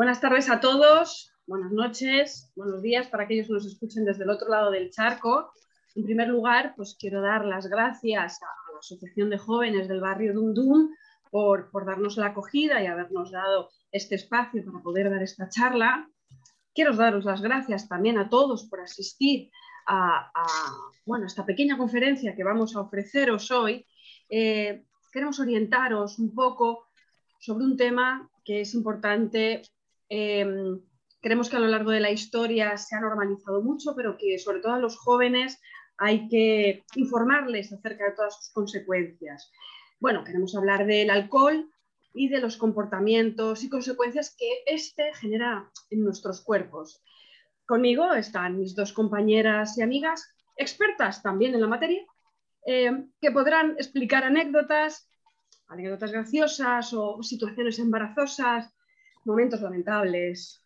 Buenas tardes a todos, buenas noches, buenos días para aquellos que nos escuchen desde el otro lado del charco. En primer lugar, pues quiero dar las gracias a la Asociación de Jóvenes del Barrio Dundum por, por darnos la acogida y habernos dado este espacio para poder dar esta charla. Quiero daros las gracias también a todos por asistir a, bueno, esta pequeña conferencia que vamos a ofreceros hoy. Eh, queremos orientaros un poco sobre un tema que es importante Em, creemos que a lo largo de la historia se ha normalizado mucho, pero que sobre todo a los jóvenes hay que informarles acerca de todas sus consecuencias. Bueno, queremos hablar del alcohol y de los comportamientos y consecuencias que éste genera en nuestros cuerpos. Conmigo están mis dos compañeras y amigas, expertas también en la materia, em, que podrán explicar anécdotas, anécdotas graciosas o situaciones embarazosas momentos lamentables,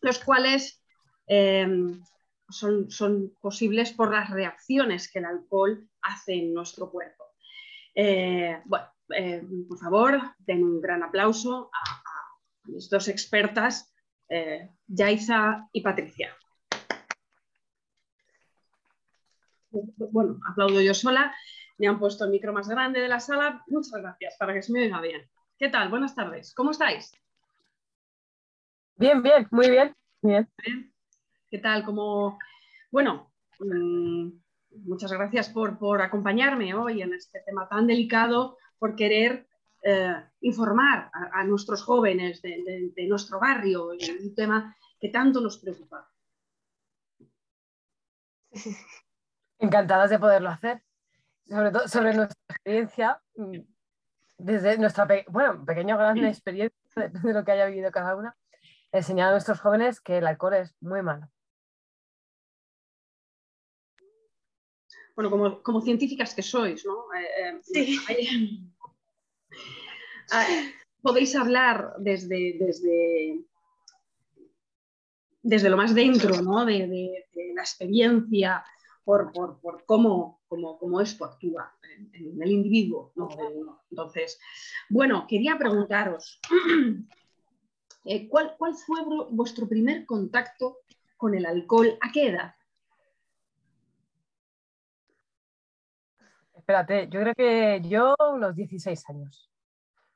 los cuales em, son, son, posibles por las reacciones que el alcohol hace en nuestro cuerpo. Eh, bueno, eh, por favor, den un gran aplauso a, mis dos expertas, eh, Yaiza y Patricia. Bueno, aplaudo yo sola. Me han puesto el micro más grande de la sala. Muchas gracias para que se me oiga bien. ¿Qué tal? Buenas tardes. ¿Cómo estáis? Bien, bien, muy bien. bien. ¿Qué tal? Como, bueno, mm, muchas gracias por, acompañarme hoy en este tema tan delicado, por querer eh, informar a, nuestros jóvenes de, nuestro barrio, en un tema que tanto nos preocupa. Encantadas de poderlo hacer, sobre todo sobre nuestra experiencia, mm, desde nuestra, bueno, pequeña o grande experiencia, depende de lo que haya vivido cada una enseñar a nuestros jóvenes que el alcohol es muy malo. Bueno, como, científicas que sois, ¿no? Eh, eh, sí. Ah, podéis hablar desde, desde, desde lo más dentro ¿no? de, la experiencia por, cómo, cómo, esto actúa en, el individuo. Entonces, bueno, quería preguntaros, eh, ¿cuál, fue vuestro primer contacto con el alcohol? ¿A qué edad? Espérate, yo creo que yo unos 16 años.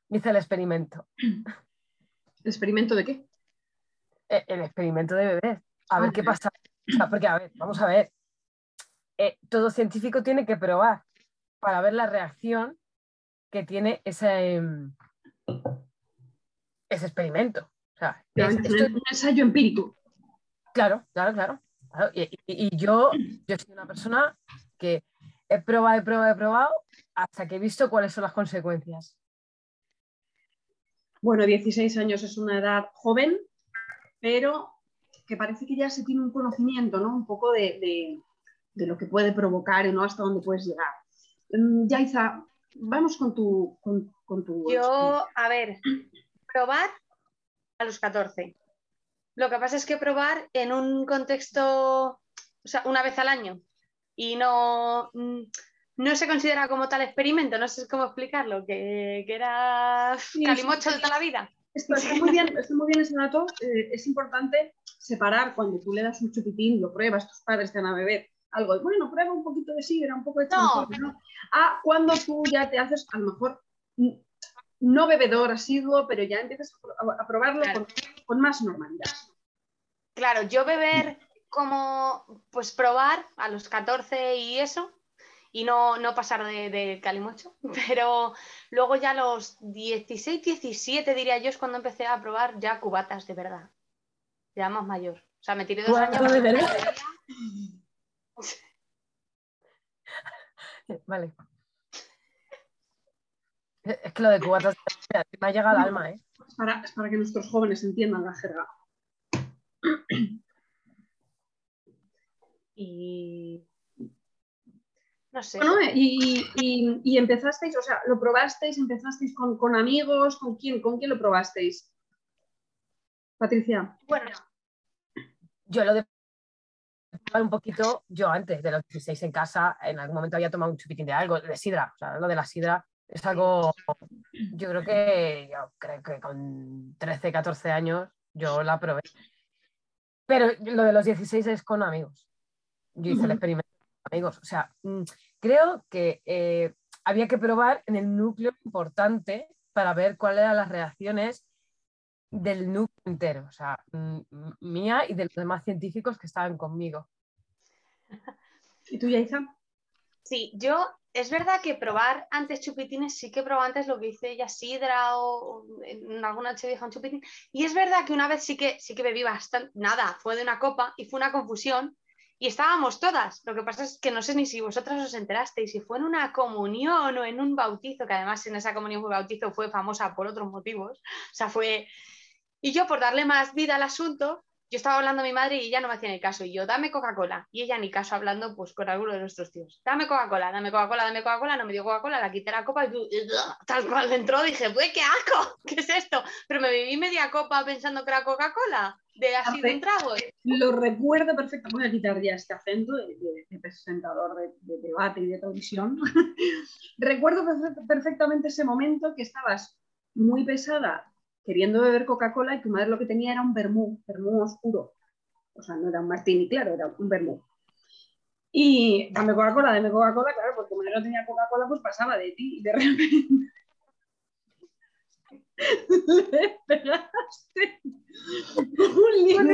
Hice el experimento. ¿El experimento de qué? E, el, experimento de beber. A ver ah, qué pasa. porque, a ver, vamos a ver. Eh, todo científico tiene que probar para ver la reacción que tiene ese, em, ese experimento. Es, un ensayo empírico. Claro, claro, claro. Y, yo, yo soy una persona que he probado, he probado, he probado hasta que he visto cuáles son las consecuencias. Bueno, 16 años es una edad joven, pero que parece que ya se tiene un conocimiento, ¿no? Un poco de, lo que puede provocar y no hasta dónde puedes llegar. Mm, Yaiza, vamos con tu, con tu... Yo, a ver, probar a los 14. Lo que pasa es que probar en un contexto, o sea, una vez al año y no, mm, no se considera como tal experimento, no sé cómo explicarlo, que, era calimocho de toda la vida. está muy bien, muy bien ese dato. Eh, es importante separar cuando tú le das un chupitín, lo pruebas, tus padres te van a beber algo, bueno, prueba un poquito de sidra, un poco de champán, no. A cuando tú ya te haces, a lo mejor, no bebedor asiduo, pero ya empiezas a probarlo con, más normalidad. Claro, yo beber como, pues probar a los 14 y eso, y no, no pasar de, calimocho, pero luego ya a los 16, 17 diría yo es cuando empecé a probar ya cubatas de verdad, ya más mayor. O sea, me tiré dos años. De verdad? vale. Es que lo de cubatas me ha llegado al alma, ¿eh? Es para, que nuestros jóvenes entiendan la jerga. Y. No sé. y, empezasteis, o sea, lo probasteis, empezasteis con, amigos, ¿con quién? ¿Con quién lo probasteis? Patricia. Bueno, yo lo de un poquito, yo antes de los 16 en casa, en algún momento había tomado un chupitín de algo, de sidra, o sea, lo de la sidra es algo, yo creo que, yo creo que con 13, 14 años yo la probé. Pero lo de los 16 es con amigos. Yo hice el experimento con amigos. O sea, mm, creo que eh, había que probar en el núcleo importante para ver cuáles eran las reacciones del núcleo entero, o sea, mm, mía y de los demás científicos que estaban conmigo. ¿Y tú, Yaisa? Sí, yo es verdad que probar antes chupitines, sí que probé antes lo que hice ella, sidra o en alguna noche dije un chupitín. Y es verdad que una vez sí que, sí que bebí bastante, nada, fue de una copa y fue una confusión y estábamos todas. Lo que pasa es que no sé ni si vosotras os enterasteis, si fue en una comunión o en un bautizo, que además en esa comunión o bautizo fue famosa por otros motivos. O sea, fue... Y yo por darle más vida al asunto, yo estaba hablando a mi madre y ella no me hacía ni caso. Y yo, dame Coca-Cola. Y ella ni caso hablando pues con alguno de nuestros tíos. Dame Coca-Cola, dame Coca-Cola, dame Coca-Cola. No me dio Coca-Cola, la quité la copa y tal cual entró. Dije, pues qué asco, ¿qué es esto? Pero me bebí media copa pensando que era Coca-Cola, de así de un trago. Lo recuerdo perfectamente. Voy a quitar ya este acento de, presentador de, debate y de televisión. recuerdo perfectamente ese momento que estabas muy pesada queriendo beber Coca-Cola y tu madre lo que tenía era un vermú, vermú oscuro. O sea, no era un martini, claro, era un vermú. Y dame Coca-Cola, dame Coca-Cola, claro, porque como no tenía Coca-Cola, pues pasaba de ti y de repente le pegaste un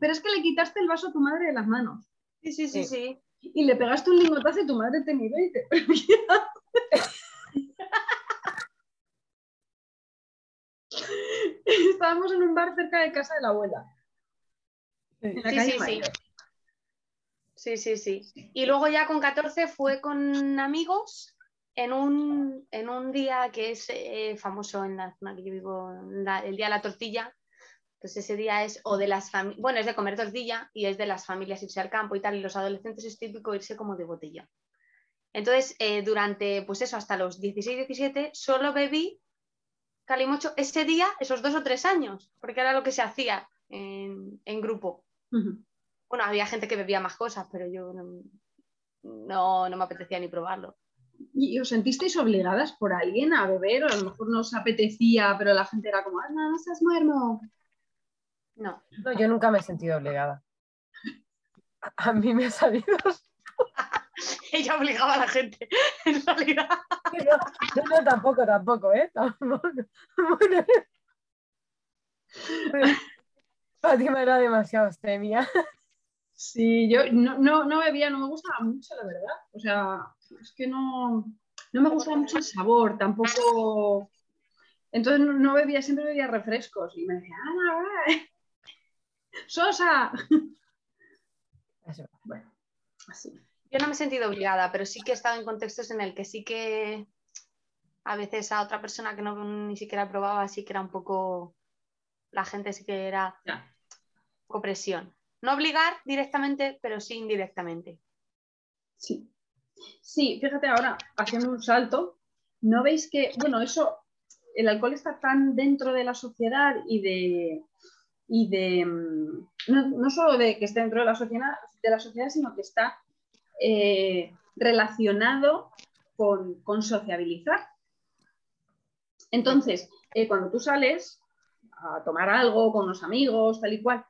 Pero es que le quitaste el vaso a tu madre de las manos. Sí, sí, sí, sí. Y le pegaste un lingotazo y tu madre te miró y te... Estábamos en un bar cerca de casa de la abuela. sí, sí, sí. Sí, sí, sí. Y luego ya con 14 fue con amigos en un, en un día que es eh, famoso en la zona que yo vivo, el día de la tortilla. Pues ese día es o de las familias, bueno, es de comer tortilla y es de las familias irse al campo y tal, y los adolescentes es típico irse como de botella. Entonces, eh, durante, pues eso, hasta los 16, 17, solo bebí calimocho ese día, esos dos o tres años, porque era lo que se hacía en, grupo. Bueno, había gente que bebía más cosas, pero yo no, me apetecía ni probarlo. ¿Y os sentisteis obligadas por alguien a beber? O a lo mejor no os apetecía, pero la gente era como, ah, no, no seas muermo. No. no. Yo nunca me he sentido obligada. A mí me ha salido ella obligaba a la gente, en realidad. No, no, tampoco, tampoco, ¿eh? Tampoco. Fátima era demasiado astemia. Sí, yo no, no, no, bebía, no me gustaba mucho, la verdad. O sea, es que no, no me gustaba mucho el sabor, tampoco. Entonces no, bebía, siempre bebía refrescos. Y me decía, ¡Ana, ¡Sosa! Bueno, así. Yo no me he sentido obligada, pero sí que he estado en contextos en el que sí que a veces a otra persona que no ni siquiera probaba, sí que era un poco, la gente sí que era opresión. No obligar directamente, pero sí indirectamente. Sí. Sí, fíjate ahora, haciendo un salto, ¿no veis que, bueno, eso, el alcohol está tan dentro de la sociedad y de, y de mm, no, no, solo de que esté dentro de la sociedad, de la sociedad, sino que está eh, relacionado con, sociabilizar. Entonces, eh, cuando tú sales a tomar algo con los amigos, tal y cual,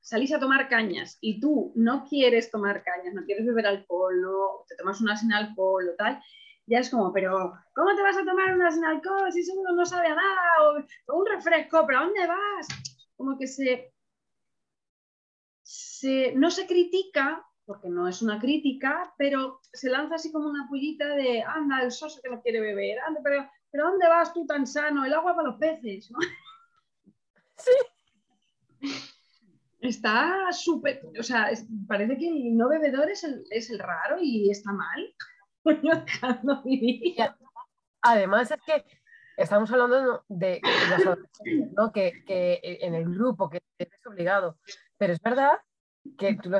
salís a tomar cañas y tú no quieres tomar cañas, no quieres beber alcohol, no, te tomas una sin alcohol o tal, ya es como, pero ¿cómo te vas a tomar una sin alcohol si seguro no sabe a nada? O, un refresco, ¿pero a dónde vas? Como que se, se, no se critica porque no es una crítica, pero se lanza así como una pullita de, anda, el soso que no quiere beber, anda, pero, pero ¿dónde vas tú tan sano? El agua para los peces, ¿no? Sí. Está súper, o sea, parece que el no bebedor es el, es el raro y está mal. Además es que estamos hablando de, ¿no? que, que, en el grupo que es obligado, pero es verdad que tú lo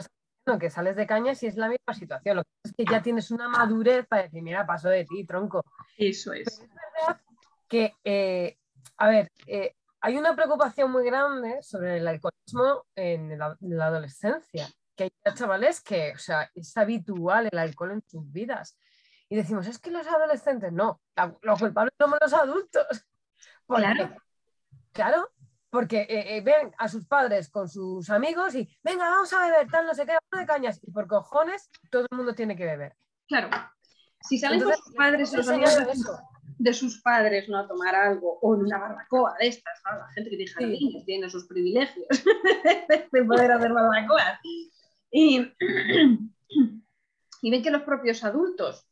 que sales de cañas y es la misma situación. Lo que es que ya tienes una madurez para decir, mira, paso de ti, tronco. Eso es. es verdad que, eh, a ver, eh, hay una preocupación muy grande sobre el alcoholismo en la, adolescencia, que hay chavales que, o sea, es habitual el alcohol en sus vidas. Y decimos, es que los adolescentes, no, los culpables somos los adultos. claro. Claro, porque eh, eh, ven a sus padres con sus amigos y venga, vamos a beber, tal, no sé qué, de cañas. Y por cojones, todo el mundo tiene que beber. Claro. Si salen Entonces, con sus padres, los enseñar amigos de, sus padres, no a tomar algo, o en una barbacoa de estas, la gente que tiene jardines tiene sus privilegios de poder hacer barbacoas. Y, y ven que los propios adultos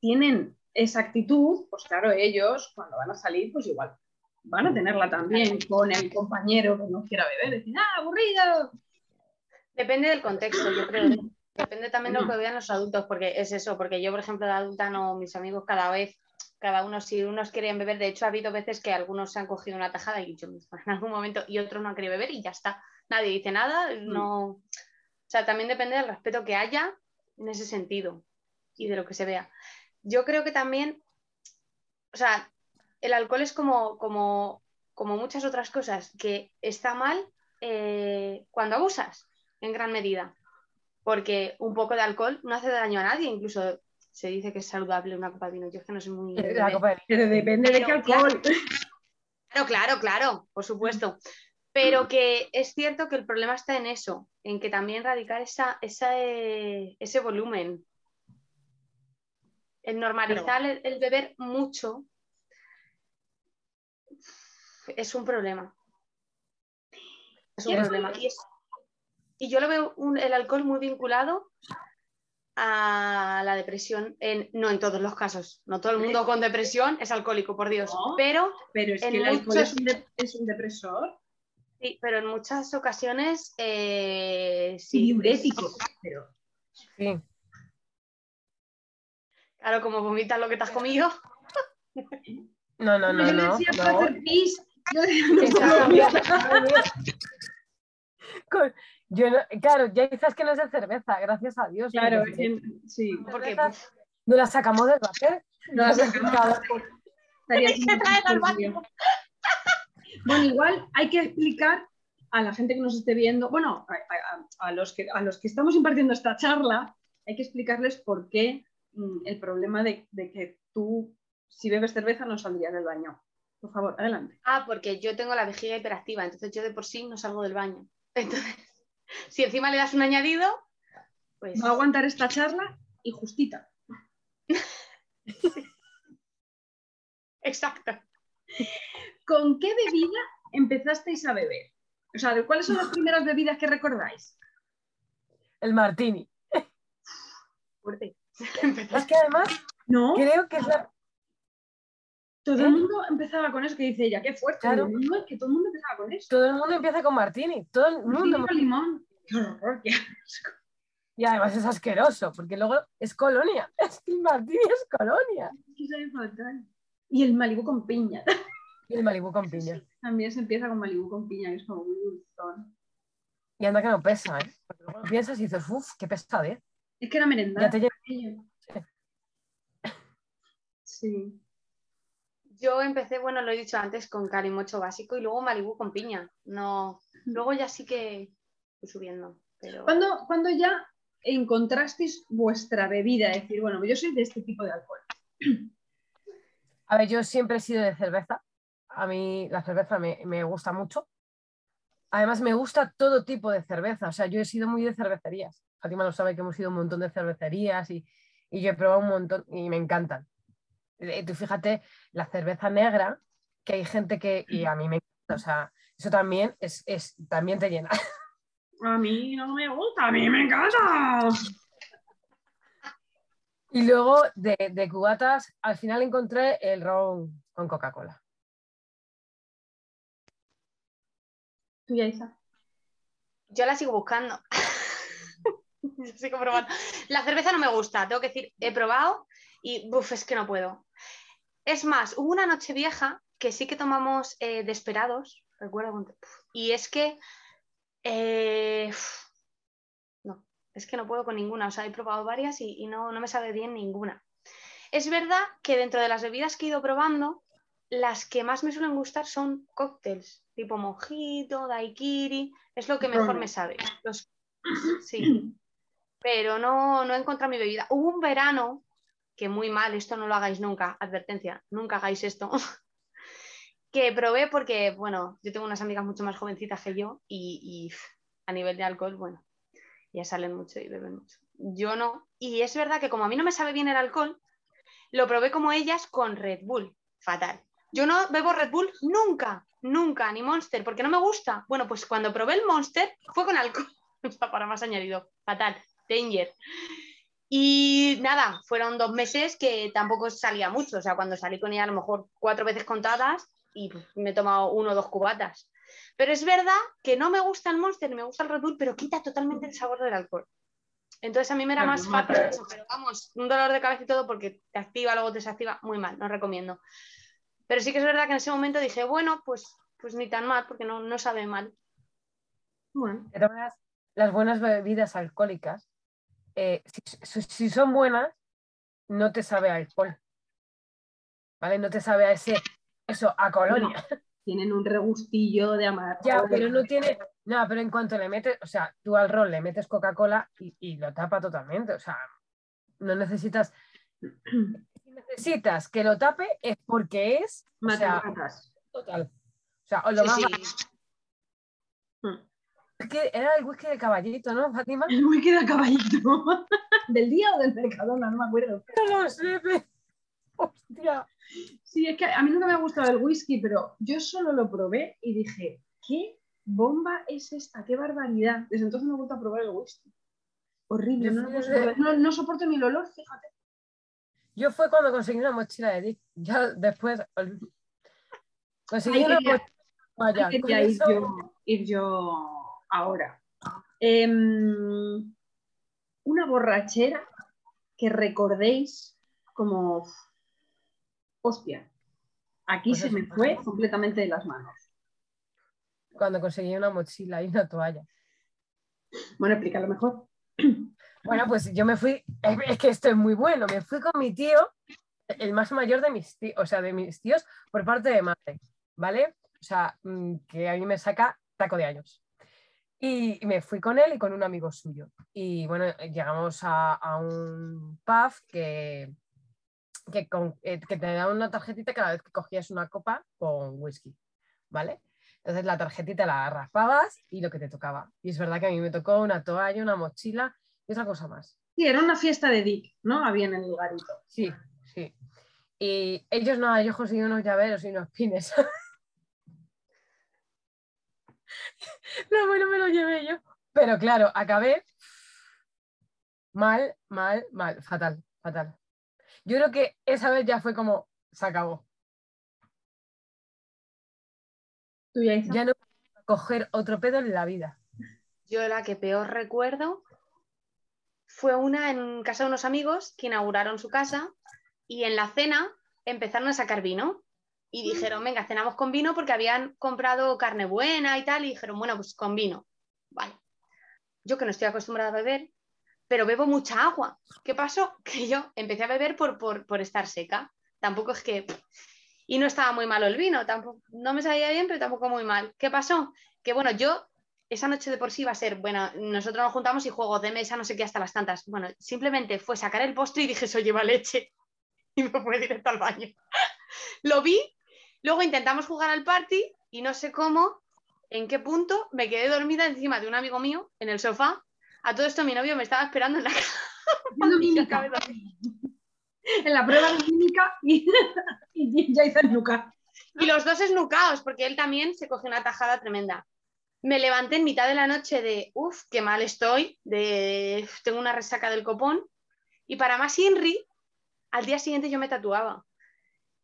tienen esa actitud, pues claro, ellos cuando van a salir, pues igual van a tenerla también con el compañero que no quiera beber, decir, ah, aburrido. Depende del contexto, yo creo. Depende también de lo que vean los adultos, porque es eso, porque yo, por ejemplo, de adulta no, mis amigos cada vez, cada uno, si unos querían beber, de hecho ha habido veces que algunos se han cogido una tajada y yo misma en algún momento y otros no han querido beber y ya está. Nadie dice nada, no. O sea, también depende del respeto que haya en ese sentido y de lo que se vea. Yo creo que también, o sea, el alcohol es como, como, como muchas otras cosas, que está mal eh, cuando abusas en gran medida, porque un poco de alcohol no hace daño a nadie, incluso se dice que es saludable una copa de vino. Yo es que no soy muy... La copa de- Pero depende de qué alcohol. Claro, claro, claro, por supuesto. Pero que es cierto que el problema está en eso, en que también radicar esa, esa, eh, ese volumen. El normalizar el, el beber mucho es un problema. Es un ¿Quieres problema. Y, es- y yo lo veo un- el alcohol muy vinculado a la depresión, en, no en todos los casos. No todo el mundo con depresión es alcohólico, por Dios. No. Pero Pero es En que el alcohol es un, de- es un depresor Sí, pero en muchas ocasiones eh, sí. diurético. Pero Sí. Claro, como vomitas lo que te has comido. No, no, no, yo decía no. para hacer pis. Yo claro, ya dices que no es de cerveza, gracias a Dios. Claro, porque en- sí. Porque pues, no la sacamos del váter. No la sacamos. Estaría Tienes que siendo traer al por baño. Dios. Bueno, igual hay que explicar a la gente que nos esté viendo, bueno, a, a- a los, que, a los que estamos impartiendo esta charla, hay que explicarles por qué mm, el problema de, de que tú, si bebes cerveza, no saldrías del baño. Por favor, adelante. ah, porque yo tengo la vejiga hiperactiva, entonces yo de por sí no salgo del baño. Entonces, si encima le das un añadido, pues Va a aguantar esta charla y justita. exacto. ¿Con qué bebida empezasteis a beber? O sea, ¿de ¿cuáles son las primeras bebidas que recordáis? El martini. Fuerte. Es que además No, creo que es la... todo ¿Eh? el mundo empezaba con eso que dice ella, qué fuerte. Claro. Digo, No, es que todo el mundo empezaba con eso. todo el mundo empieza con martini. Todo el mundo. Martini con limón. Qué horror, qué asco. Y además es asqueroso, porque luego es colonia. Es que el martini es colonia. Es que sabe fatal. Y el Malibu con piña. Y el Malibu con piña. También se empieza con Malibu con piña, que es como muy dulzón. Y anda que no pesa, ¿eh? Porque luego lo piensas y dices, uff, qué pesadez. Es que era merendar. Ya te. Sí. Yo empecé, bueno, lo he dicho antes, con calimocho básico y luego Malibu con piña. No, luego ya sí que fui subiendo. Pero... ¿Cuándo, cuándo ya encontrasteis vuestra bebida? Es decir, bueno, yo soy de este tipo de alcohol. A ver, yo siempre he sido de cerveza. A mí la cerveza me, me gusta mucho. Además, me gusta todo tipo de cerveza. O sea, yo he sido muy de cervecerías. Fátima lo sabe que hemos ido a un montón de cervecerías y, y yo he probado un montón y me encantan. Eh, Tú fíjate, la cerveza negra, que hay gente que, y a mí me encanta, o sea, eso también es, es también te llena. A mí no me gusta, a mí me encanta. Y luego de, de cubatas, al final encontré el ron con Coca-Cola. Tú ya, Isa. Yo la sigo buscando. Yo sigo probando. La cerveza no me gusta, tengo que decir, he probado y buf, es que no puedo. Es más, hubo una noche vieja que sí que tomamos eh, Desperados, recuerdo, y es que eh, no, es que no puedo con ninguna. O sea, he probado varias y, y no, no me sabe bien ninguna. Es verdad que dentro de las bebidas que he ido probando, las que más me suelen gustar son cócteles, tipo mojito, daiquiri, es lo que mejor me sabe. Los- Sí, pero no, no he encontrado mi bebida. Hubo un verano, que muy mal, esto no lo hagáis nunca, advertencia, nunca hagáis esto, que probé porque, bueno, yo tengo unas amigas mucho más jovencitas que yo y, a nivel de alcohol, bueno, ya salen mucho y beben mucho. Yo no. Y es verdad que como a mí no me sabe bien el alcohol, lo probé como ellas con Red Bull. Fatal. Yo no bebo Red Bull nunca, nunca, ni Monster, porque no me gusta. Bueno, pues cuando probé el Monster fue con alcohol. Para más añadido. Fatal. Danger. Y nada, fueron dos meses que tampoco salía mucho. O sea, cuando salí con ella a lo mejor cuatro veces contadas y pues, me he tomado uno o dos cubatas. Pero es verdad que no me gusta el Monster, me gusta el Red Bull, pero quita totalmente el sabor del alcohol. Entonces a mí me era más fácil eso, pero vamos, un dolor de cabeza y todo porque te activa, luego te desactiva, muy mal, no recomiendo. Pero sí que es verdad que en ese momento dije, bueno, pues, pues ni tan mal, porque no, no sabe mal. Bueno. Las buenas bebidas alcohólicas, eh, si, si, son buenas, no te sabe a alcohol. ¿Vale? No te sabe a ese, eso, a colonia. tienen un regustillo de amargo. Ya, pero no tiene. No, pero en cuanto le metes, o sea, tú al rol le metes Coca-Cola y, lo tapa totalmente. O sea, no necesitas. Si necesitas que lo tape es porque es. O sea, total. O sea, o lo más. Es que era el whisky de caballito, ¿no, Fátima? El whisky de caballito. ¿Del día o del Mercadona? No me acuerdo. No lo sé, Hostia. Sí, es que a mí nunca me ha gustado el whisky, pero yo solo lo probé y dije, ¿qué bomba es esta? ¡Qué barbaridad! Desde entonces me gusta probar el whisky. Horrible, no, soporto ni el olor, fíjate. Yo fue cuando conseguí una mochila de Dick. Ya después conseguí una mochila. Vaya, ir, yo, ir yo ahora. Em, una borrachera que recordéis como hostia, aquí pues se me fue completamente de las manos. Cuando conseguí una mochila y una toalla. Bueno, explícalo mejor. Bueno, pues yo me fui, es que esto es muy bueno, me fui con mi tío, el más mayor de mis tíos, o sea, de mis tíos por parte de madre, ¿vale? O sea, mm, que a mí me saca taco de años. Y me fui con él y con un amigo suyo. Y bueno, llegamos a, a un pub que, que, eh, que te daban una tarjetita cada vez que cogías una copa con whisky, ¿vale? Entonces la tarjetita la raspabas y lo que te tocaba. Y es verdad que a mí me tocó una toalla, una mochila y otra cosa más. Sí, era una fiesta de Dick, ¿no? Había en el lugarito. Sí, sí. Y ellos no, ellos consiguieron unos llaveros y unos pines. lo bueno me lo llevé yo. Pero claro, acabé mal, mal, mal, fatal, fatal. Yo creo que esa vez ya fue como, se acabó. ¿Tú ya, ya no voy a coger otro pedo en la vida. Yo la que peor recuerdo fue una en casa de unos amigos que inauguraron su casa y en la cena empezaron a sacar vino y dijeron, venga, cenamos con vino porque habían comprado carne buena y tal y dijeron, bueno, pues con vino. Vale. Yo que no estoy acostumbrada a beber, pero bebo mucha agua. ¿Qué pasó? Que yo empecé a beber por, por, estar seca. Tampoco es que... Y no estaba muy malo el vino, tampoco, no me salía bien, pero tampoco muy mal. ¿Qué pasó? Que bueno, yo esa noche de por sí iba a ser, bueno, nosotros nos juntamos y juego de mesa, no sé qué, hasta las tantas. Bueno, simplemente fue sacar el postre y dije, eso lleva leche. Y me fui directo al baño. Lo vi, luego intentamos jugar al party y no sé cómo, en qué punto, me quedé dormida encima de un amigo mío en el sofá a todo esto mi novio me estaba esperando en la en la prueba de mímica y, ya hice el nuca. Y los dos esnucados, porque él también se cogió una tajada tremenda. Me levanté en mitad de la noche de, uff, qué mal estoy, de, tengo una resaca del copón. Y para más Inri, al día siguiente yo me tatuaba.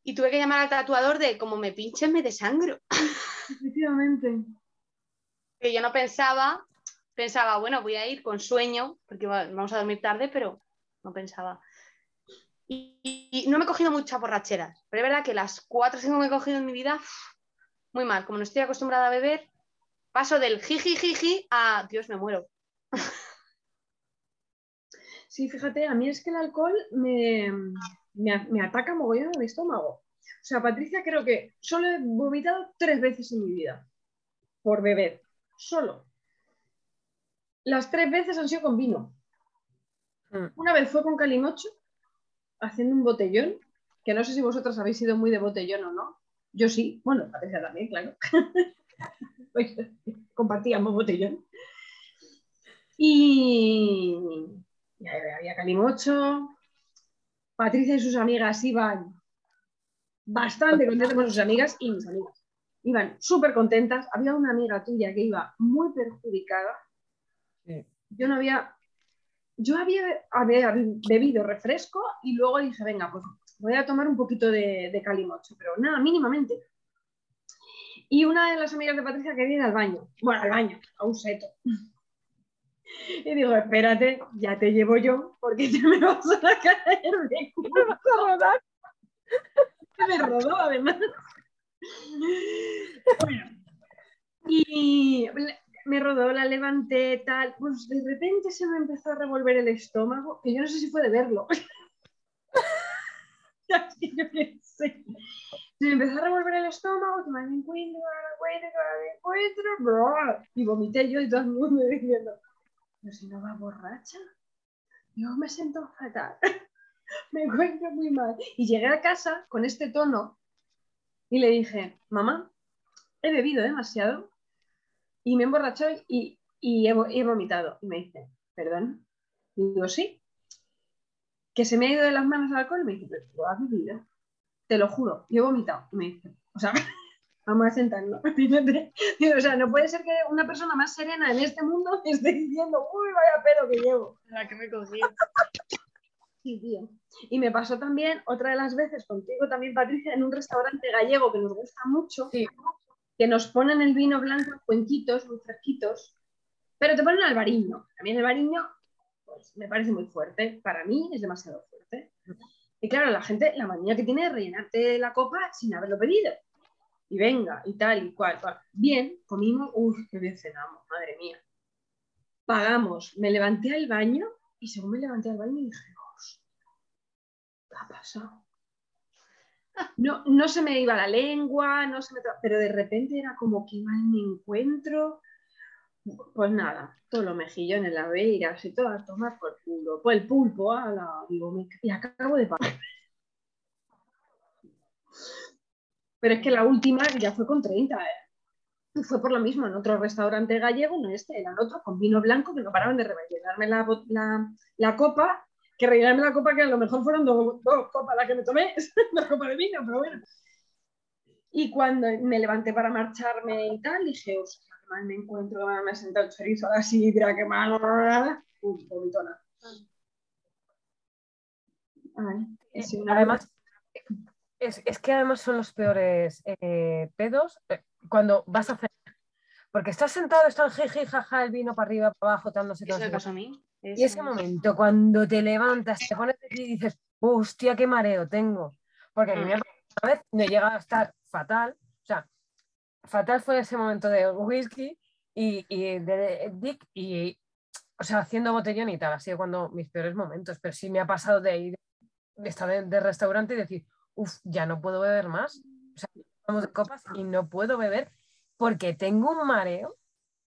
Y tuve que llamar al tatuador de, como me pinchen, me desangro. Efectivamente. Que yo no pensaba pensaba, bueno, voy a ir con sueño, porque vamos a dormir tarde, pero no pensaba. Y, no me he cogido muchas borracheras, pero es verdad que las cuatro o cinco que me he cogido en mi vida, muy mal. Como no estoy acostumbrada a beber, paso del jiji jiji a Dios, me muero. Sí, fíjate, a mí es que el alcohol me, me, me ataca mogollón en el estómago. O sea, Patricia, creo que solo he vomitado tres veces en mi vida por beber, solo. Las tres veces han sido con vino. Hmm. Una vez fue con calimocho, haciendo un botellón, que no sé si vosotras habéis sido muy de botellón o no. Yo sí, bueno, Patricia también, claro. pues, compartíamos botellón. Y, y había calimocho. Patricia y sus amigas iban bastante contentas con sus amigas y mis amigas. Iban súper contentas. Había una amiga tuya que iba muy perjudicada. Sí. Yo no había. Yo había, había bebido refresco y luego dije, venga, pues voy a tomar un poquito de, de calimocho, pero nada, mínimamente. Y una de las amigas de Patricia quería ir al baño. Bueno, al baño, a un seto. Y digo, espérate, ya te llevo yo, porque te me vas a caer de culo. Me vas a rodar. me rodó además. Bueno, y me rodó, la levanté, tal. Pues de repente se me empezó a revolver el estómago, que yo no sé si fue de verlo. Yo qué sé. Se me empezó a revolver el estómago, que me encuentro, que me encuentro, que me encuentro. Y vomité yo y todo el mundo diciendo, pero si no va borracha. Yo me siento fatal. me encuentro muy mal. Y llegué a casa con este tono y le dije, mamá, he bebido demasiado y me he emborrachado y, y he, vo- he vomitado. Y me dice, perdón. Y digo, sí. Que se me ha ido de las manos el alcohol. Y me dice, pero has bebido. Te lo juro, yo he vomitado. Y me dice, o sea, vamos a sentarnos. Digo, o sea, no puede ser que una persona más serena en este mundo me esté diciendo, uy, vaya pelo que llevo. La que me cogí. Sí, tío. Y me pasó también otra de las veces contigo también, Patricia, en un restaurante gallego que nos gusta mucho, Sí. que nos ponen el vino blanco en cuenquitos, muy fresquitos, pero te ponen albariño. A mí el albariño pues, me parece muy fuerte. Para mí es demasiado fuerte. Y claro, la gente, la manía que tiene de rellenarte la copa sin haberlo pedido. Y venga, y tal, y cual. cual. Bien, comimos, uff, qué bien cenamos, madre mía. Pagamos, me levanté al baño y según me levanté al baño dije, "Hostia, ¿qué ha pasado? No, no se me iba la lengua, no se me pero de repente era como que mal me encuentro. Pues nada, todos los mejillones, las beiras y todo a tomar por culo. Pues el pulpo, ala, digo, me- y acabo de pagar. Pero es que la última ya fue con 30, ¿eh? Y fue por lo mismo, en otro restaurante gallego, no este, era en otro, con vino blanco, que no paraban de rellenarme la, la, la copa, que rellenarme la copa, que a lo mejor fueron dos, dos copas las que me tomé, dos copas de vino, pero bueno. Y cuando me levanté para marcharme y tal, dije, qué mal me encuentro, me ha sentado el chorizo a la sidra, qué mal, vomitona. Ay, he sido una- Además, es, es que además son los peores eh, pedos eh, cuando vas a hacer. Porque estás sentado, está el jiji, jaja, el vino para arriba, para abajo, tal, no sé qué, Eso me pasó a mí. Y ese momento, cuando te levantas, te pones de pie y dices, hostia, qué mareo tengo. Porque a mí me pasado una vez, no he llegado a estar fatal. O sea, fatal fue ese momento de whisky y, y de Dick y, o sea, haciendo botellón y tal. Ha sido cuando mis peores momentos. Pero sí me ha pasado de ir, de estar de, de restaurante y decir, uff, ya no puedo beber más. O sea, vamos de copas y no puedo beber porque tengo un mareo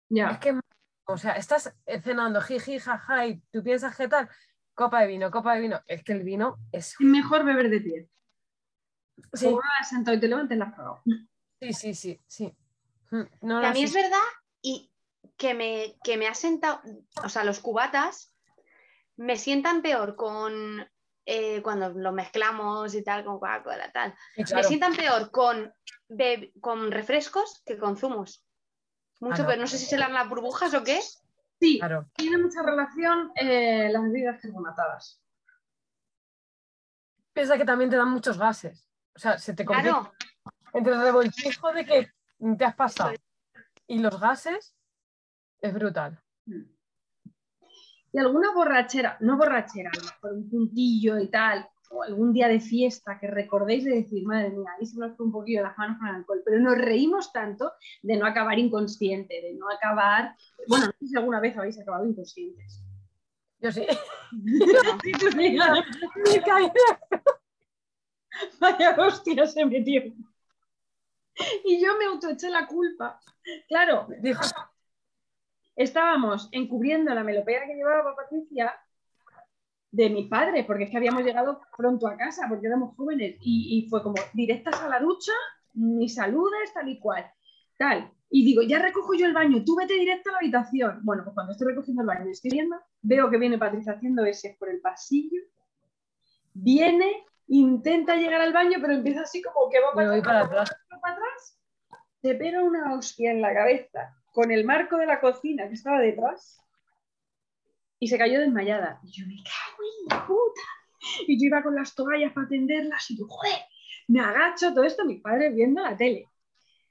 es Ya, que, o sea, estás cenando jiji, jaja, y tú piensas que tal, copa de vino, copa de vino. Es que el vino es. es mejor beber de pie. Sí, has sentado y te levantes, la sí, sí, sí. sí. Mm, No, Que a mí sí, es verdad y que me, que me ha sentado, o sea, los cubatas me sientan peor con eh, cuando lo mezclamos y tal con Coca-Cola, tal. Me sientan peor con, con refrescos que con zumos. Mucho, Ah, no. pero no sé si serán las burbujas o qué. Sí, Claro. tiene mucha relación eh, las bebidas carbonatadas. Piensa que también te dan muchos gases. O sea, se te complica Claro, entre el revoltijo de que te has pasado y los gases, es brutal. Y alguna borrachera, no borrachera, a lo mejor un puntillo y tal, o algún día de fiesta que recordéis de decir, madre mía, ahí se nos fue un poquillo las manos con el alcohol, pero nos reímos tanto de no acabar inconsciente, de no acabar, bueno, no sé si alguna vez habéis acabado inconscientes. Yo sí. Vaya hostia se metió. Y yo me autoeché la culpa. Claro, Dijo, estábamos encubriendo la melopea que llevaba Patricia de mi padre, porque es que habíamos llegado pronto a casa, porque éramos jóvenes, y, y fue como directas a la ducha, ni saludes, tal y cual. Tal. Y digo, ya recojo yo el baño, tú vete directo a la habitación. Bueno, pues cuando estoy recogiendo el baño y estoy viendo, veo que viene Patricia haciendo ese por el pasillo. Viene, intenta llegar al baño, pero empieza así como que va para atrás. para atrás. Se pega una hostia en la cabeza con el marco de la cocina que estaba detrás y se cayó desmayada. Y yo me cago en puta. Y yo iba con las toallas para atenderlas y yo, joder, me agacho, todo esto mi padre viendo la tele.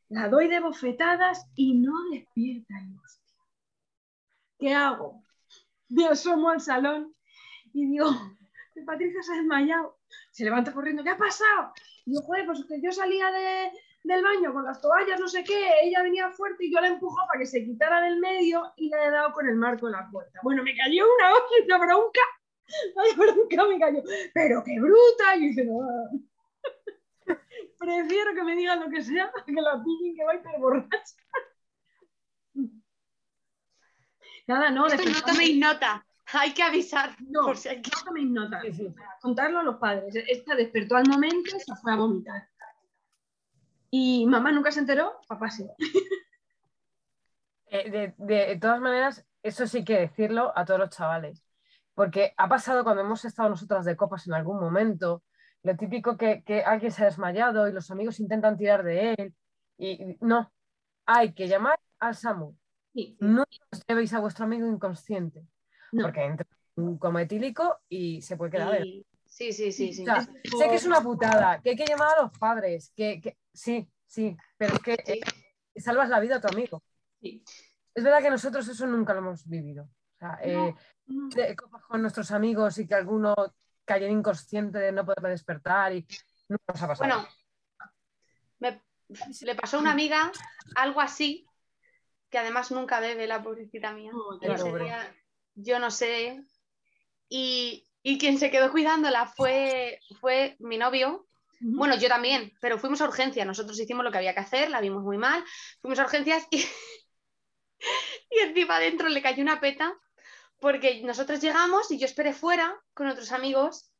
La doy de bofetadas y no despierta. Y hostia, ¿Qué hago? Me asomo al salón y digo, Patricia se ha desmayado. Se levanta corriendo, ¿qué ha pasado? Y yo, joder, pues que yo salía de- del baño con las toallas, no sé qué, ella venía fuerte y yo la empujó para que se quitara del medio y le he dado con el marco de la puerta. Bueno, me cayó una una bronca. Ay, bronca me cayó. Pero qué bruta. Y yo dije, no. Prefiero que me digan lo que sea que la pillen que va borracha. Nada, no, Esto no toméis nota. Hay que avisar. No, por si hay que- no toméis nota. Sí, sí. Contarlo a los padres. Esta despertó al momento y se fue a vomitar. Y mamá nunca se enteró, papá sí. Eh, de, de todas maneras, eso sí que decirlo a todos los chavales, porque ha pasado cuando hemos estado nosotras de copas en algún momento, lo típico que, que alguien se ha desmayado y los amigos intentan tirar de él, y no, hay que llamar al SAMU, Sí, no os llevéis a vuestro amigo inconsciente, no. porque entra un coma etílico y se puede quedar. Sí, sí, sí, sí. O sea, sé que es una putada, que hay que llamar a los padres, que, que- sí, sí, pero es que eh, salvas la vida a tu amigo. Sí. Es verdad que nosotros eso nunca lo hemos vivido. O sea, eh, No. con nuestros amigos y que alguno cayera inconsciente de no poder despertar y nunca nos ha pasado. Bueno, me- le pasó a una amiga algo así, que además nunca bebe la pobrecita mía. No, Y Claro, día, yo no sé. Y, y quien se quedó cuidándola fue, fue mi novio. Bueno, yo también, pero fuimos a urgencias. Nosotros hicimos lo que había que hacer, la vimos muy mal. Fuimos a urgencias y, y encima adentro le cayó una peta porque nosotros llegamos y yo esperé fuera con otros amigos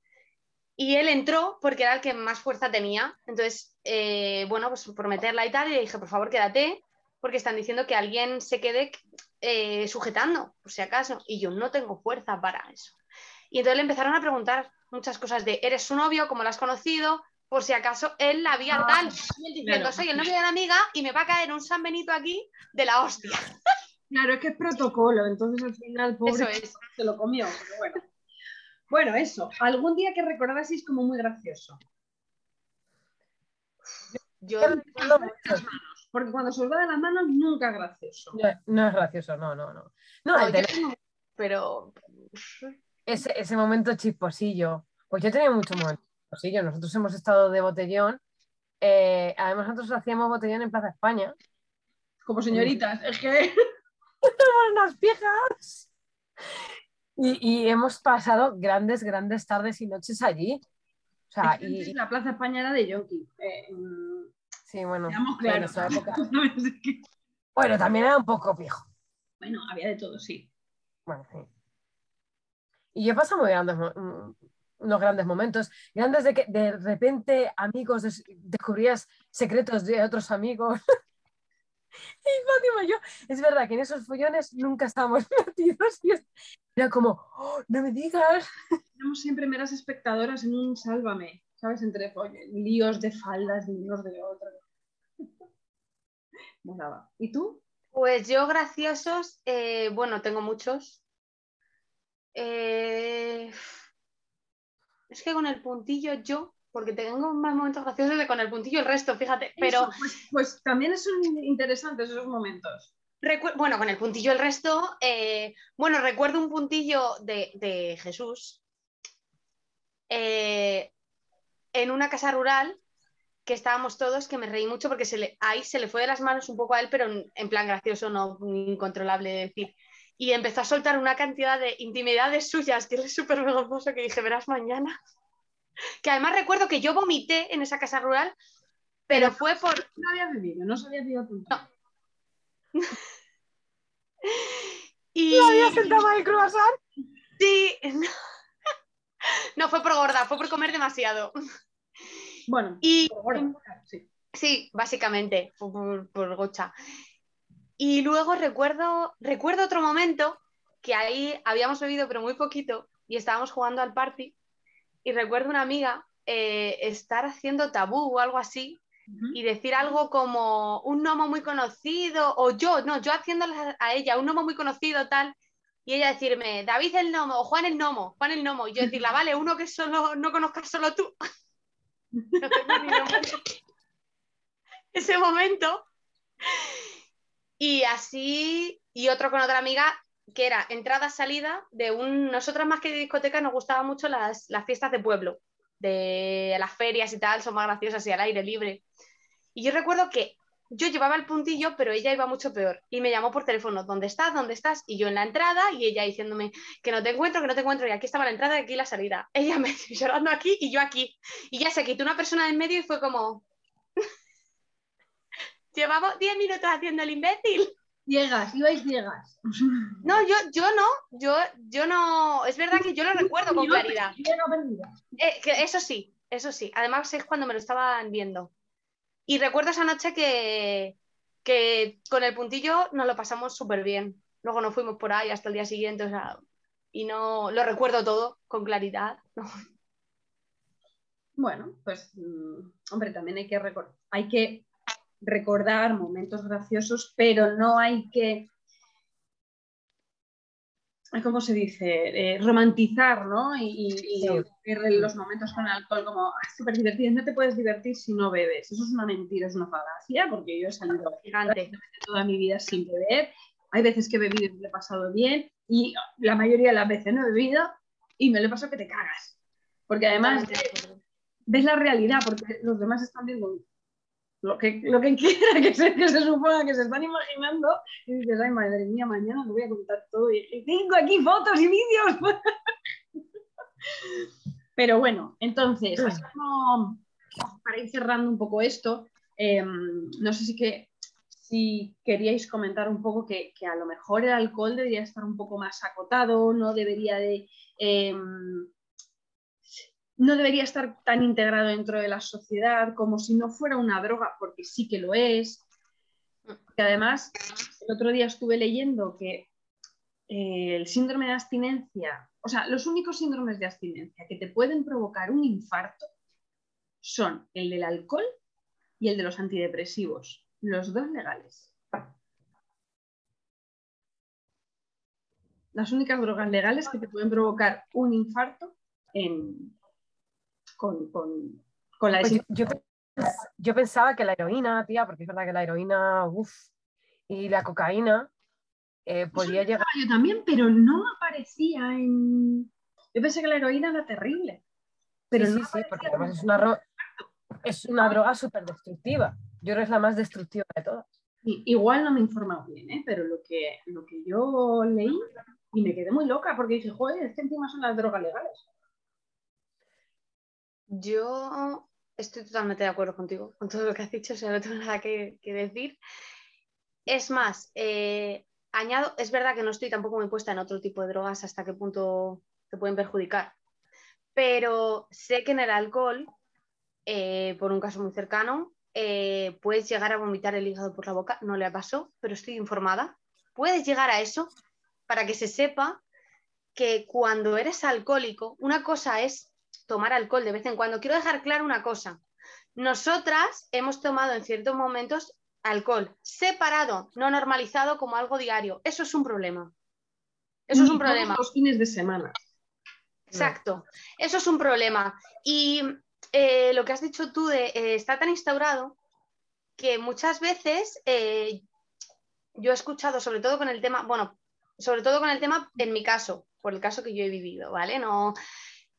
y él entró porque era el que más fuerza tenía. Entonces, eh, bueno, pues por meterla y tal, y le dije, por favor, quédate, porque están diciendo que alguien se quede eh, sujetando, por si acaso. Y yo no tengo fuerza para eso. Y entonces le empezaron a preguntar muchas cosas de, ¿eres su novio? ¿Cómo lo has conocido? Por si acaso él la había Ah, tal. Y él diciendo, claro. soy el novio de la amiga y me va a caer un San Benito aquí de la hostia. Claro, es que es protocolo, entonces al final, pobre, Eso es. se lo comió, pero bueno. Bueno, eso. Algún día que recordaseis como muy gracioso. Yo, No, mucho. Porque cuando se os va de las manos nunca es gracioso. No, no es gracioso, no, no, no. No, no, tener no, pero ese, ese momento chisposillo. Pues yo he tenido muchos momentos chisposillos. Nosotros hemos estado de botellón. eh, además, nosotros hacíamos botellón en Plaza España. Como señoritas, es que unas viejas. Y, y hemos pasado grandes, grandes tardes y noches allí. O sea, es que antes y, la plaza España era de Yonki. Eh, sí, bueno, claros. esa época- Bueno, también era un poco viejo. Bueno, había de todo, sí. Bueno, sí. Y yo he pasado muy grandes, unos grandes momentos, grandes de que de repente amigos des- descubrías secretos de otros amigos. y Fátima y yo, es verdad que en esos follones nunca estábamos metidos y era como, "Oh, no me digas. Éramos siempre meras espectadoras en un sálvame, ¿sabes? Entre líos de faldas de unos de otros. Molaba. ¿Y tú? Pues yo graciosos, eh, bueno, tengo muchos. Eh, es que con el puntillo yo, porque tengo más momentos graciosos de con el puntillo el resto, fíjate, pero Eso, pues, pues también son interesantes esos momentos. recu- bueno, con el puntillo el resto, eh, bueno, recuerdo un puntillo de, de Jesús eh, en una casa rural que estábamos todos, que me reí mucho porque se le, ahí se le fue de las manos un poco a él, pero en, en plan gracioso, no incontrolable de decir. Y empezó a soltar una cantidad de intimidades suyas, que es súper vergonzoso, que dije, verás mañana. Que además recuerdo que yo vomité en esa casa rural, pero fue por... No había bebido, no se había pedido apuntar. Y... ¿Había sentado el croissant? Sí, no. No fue por gorda, fue por comer demasiado. Bueno, Y, por gorda, sí. Sí, básicamente, por, por gocha. Y luego recuerdo, recuerdo otro momento que ahí habíamos bebido pero muy poquito y estábamos jugando al party y recuerdo una amiga eh, estar haciendo tabú o algo así y decir algo como un gnomo muy conocido o yo, no, yo haciéndole a ella un gnomo muy conocido tal y ella decirme David el gnomo o Juan el gnomo, Juan el gnomo y yo decirle, vale, uno que solo no conozcas solo tú. Ese momento. Y así, y otro con otra amiga, que era entrada-salida de un... Nosotras más que de discoteca nos gustaban mucho las, las fiestas de pueblo, de las ferias y tal, son más graciosas y al aire libre. Y yo recuerdo que yo llevaba el puntillo, pero ella iba mucho peor. Y me llamó por teléfono, ¿dónde estás? ¿Dónde estás? Y yo en la entrada y ella diciéndome que no te encuentro, que no te encuentro. Y aquí estaba la entrada aquí la salida. Ella me llorando aquí y yo aquí. Y ya se quitó una persona en medio y fue como... Llevamos 10 minutos haciendo el imbécil. Ciegas, ibais ciegas. No, yo, yo no, yo, yo no, es verdad que yo lo recuerdo con claridad. Eh, eso sí, eso sí. Además es cuando me lo estaban viendo. Y recuerdo esa noche que, que con el puntillo nos lo pasamos súper bien. Luego nos fuimos por ahí hasta el día siguiente, o sea, y no lo recuerdo todo con claridad. Bueno, pues, mm, hombre, también hay que, hay que recordar momentos graciosos, pero no hay que, ¿cómo se dice? Eh, romantizar, ¿no? Y, y, los momentos con alcohol como súper divertidos. No te puedes divertir si no bebes. Eso es una mentira, es una falacia, porque yo he salido gigante toda mi vida sin beber. Hay veces que he bebido y me he pasado bien, y la mayoría de las veces no he bebido y me lo he pasado que te cagas. Porque además ves la realidad, porque los demás están viendo lo que, lo que quiera que se, que se suponga que se están imaginando, y dices, ay, madre mía, mañana te voy a contar todo y, tengo aquí fotos y vídeos. Pero bueno, entonces, para ir cerrando un poco esto, em, no sé si, que, si queríais comentar un poco que, que, a lo mejor el alcohol debería estar un poco más acotado, no debería de... Em, no debería estar tan integrado dentro de la sociedad como si no fuera una droga, porque sí que lo es. Y además, el otro día estuve leyendo que eh, el síndrome de abstinencia, o sea, los únicos síndromes de abstinencia que te pueden provocar un infarto son el del alcohol y el de los antidepresivos, los dos legales. Las únicas drogas legales que te pueden provocar un infarto en, con, la pues yo, pensaba que la heroína, tía, porque es verdad que la heroína, uff, y la cocaína eh, podía llegar. Yo también, pero no aparecía en. Yo pensé que la heroína era terrible. Pero sí, sí, porque además es una, es una droga súper destructiva. Yo creo que es la más destructiva de todas. igual no me he informado bien, ¿eh? pero lo que, lo que yo leí y me quedé muy loca porque dije, joder, es que encima son las drogas legales. Yo estoy totalmente de acuerdo contigo, con todo lo que has dicho, o sea, no tengo nada que, decir. Es más, eh, añado, es verdad que no estoy tampoco muy puesta en otro tipo de drogas hasta qué punto te pueden perjudicar, pero sé que en el alcohol, eh, por un caso muy cercano, eh, puedes llegar a vomitar el hígado por la boca, no le pasó, pero estoy informada. Puedes llegar a eso para que se sepa que cuando eres alcohólico, una cosa es tomar alcohol de vez en cuando. Quiero dejar claro una cosa. Nosotras hemos tomado en ciertos momentos alcohol separado, no normalizado como algo diario. Eso es un problema. Eso es un problema. Los fines de semana. Exacto. Eso es un problema. Y eh, lo que has dicho tú de eh, está tan instaurado que muchas veces eh, yo he escuchado, sobre todo con el tema, bueno, sobre todo con el tema en mi caso, por el caso que yo he vivido, ¿vale? No,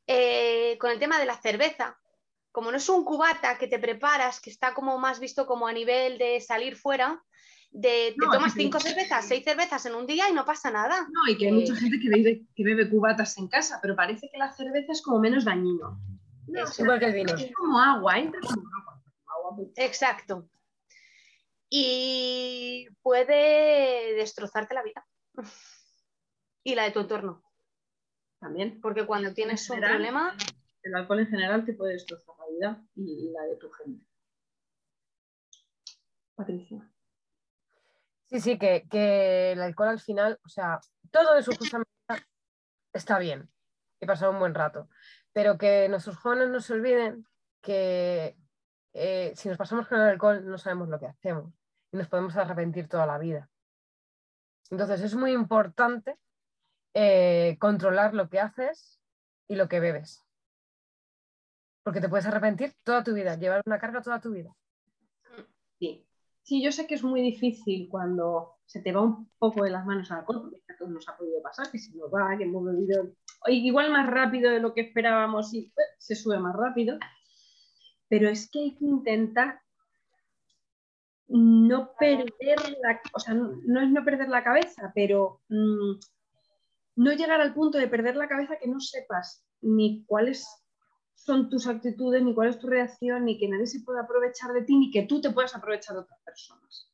eh, con el tema de la cerveza. Como no es un cubata que te preparas, que está como más visto como a nivel de salir fuera, de, te tomas cinco cervezas, seis cervezas en un día y no pasa nada. No, y que hay mucha gente que bebe, que bebe cubatas en casa, pero parece que la cerveza es como menos dañino. es igual que el vino. Es como agua, entra como agua. Exacto. Y puede destrozarte la vida. y la de tu entorno. También. Porque cuando tienes un problema. El alcohol en general te puede destrozar la vida y la de tu gente. Patricia. Sí, sí, que, que el alcohol al final, o sea, todo en su justa medida está bien y pasar un buen rato, pero que nuestros jóvenes no se olviden que eh, si nos pasamos con el alcohol no sabemos lo que hacemos y nos podemos arrepentir toda la vida. Entonces es muy importante eh, controlar lo que haces y lo que bebes. Porque te puedes arrepentir toda tu vida, llevar una carga toda tu vida. Sí. Sí, yo sé que es muy difícil cuando se te va un poco de las manos al alcohol, porque a todos nos ha podido pasar, que se nos va, que hemos bebido igual más rápido de lo que esperábamos y eh, se sube más rápido. Pero es que hay que intentar no perder la, o sea, no, es no perder la cabeza, pero mm, no llegar al punto de perder la cabeza que no sepas ni cuáles son tus actitudes, ni cuál es tu reacción, ni que nadie se pueda aprovechar de ti, ni que tú te puedas aprovechar de otras personas.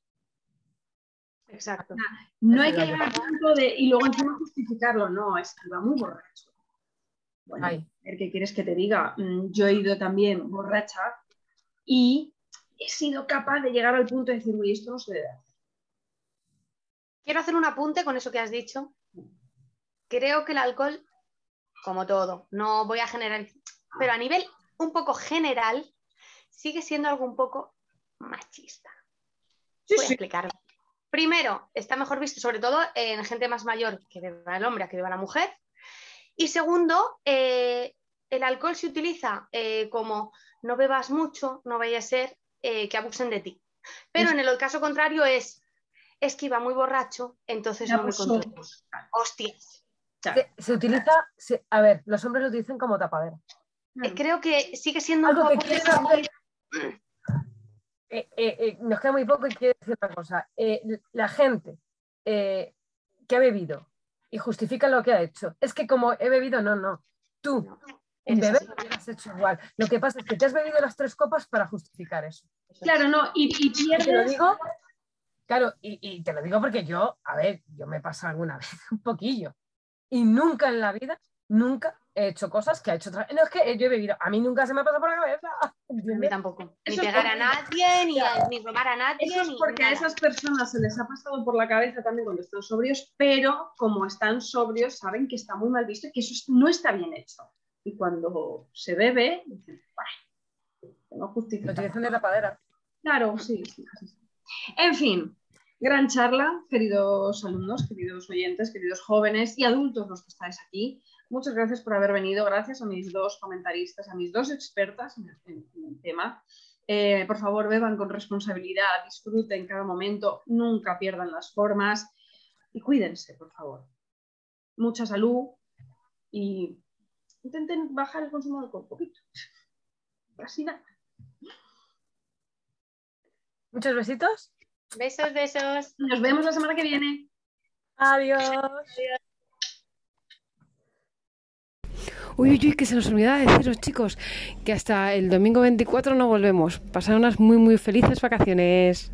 Exacto. no hay que llegar al punto de, y luego encima justificarlo, no, es que va muy borracho. Bueno, ver qué quieres que te diga. Mm, yo he ido también borracha y he sido capaz de llegar al punto de decir, uy, esto no se debe hacer. Quiero hacer un apunte con eso que has dicho. Creo que el alcohol, como todo, no voy a generalizar, pero a nivel un poco general, sigue siendo algo un poco machista. voy a explicarlo. Primero, está mejor visto, sobre todo en gente más mayor, que beba el hombre a que beba la mujer. Y segundo, eh, el alcohol se utiliza eh, como no bebas mucho, no vaya a ser eh, que abusen de ti. Pero en el caso contrario es, es que iba muy borracho, entonces no me controlo. Hostias. Se, utiliza, a ver, los hombres lo utilizan como tapadera. Eh, creo que sigue siendo Algo un poco... Que eh, nos queda muy poco y quiero decir una cosa. la gente que ha bebido y justifica lo que ha hecho, es que como he bebido, no, no. Tú, en beber lo has hecho igual. Lo que pasa es que te has bebido las tres copas para justificar eso. Claro, no, y, pierdes... Te lo digo, claro, y, te lo digo porque yo, a ver, yo me he pasado alguna vez un poquillo. Y nunca en la vida, nunca he hecho cosas que ha hecho otra. No es que yo he bebido, a mí nunca se me ha pasado por la cabeza. A mí tampoco. Ni pegar a nadie, ni, ni, robar a nadie. Eso es porque a esas personas se les ha pasado por la cabeza también cuando están sobrios, pero como están sobrios, saben que está muy mal visto y que eso no está bien hecho y cuando se bebe, dicen, tengo justicia. Lo utilizan de tapadera. Claro, sí, sí, En fin, gran charla, queridos alumnos, queridos oyentes, queridos jóvenes y adultos los que estáis aquí. Muchas gracias por haber venido, gracias a mis dos comentaristas, a mis dos expertas en el, tema. Eh, por favor, beban con responsabilidad, disfruten cada momento, nunca pierdan las formas y cuídense, por favor. Mucha salud y intenten bajar el consumo de alcohol un poquito. Casi nada. Muchos besitos. Besos, besos. Nos vemos la semana que viene. Adiós. Uy, uy, uy, que se nos olvidaba deciros, chicos, que hasta el domingo 24 no volvemos. Pasar unas muy, muy felices vacaciones.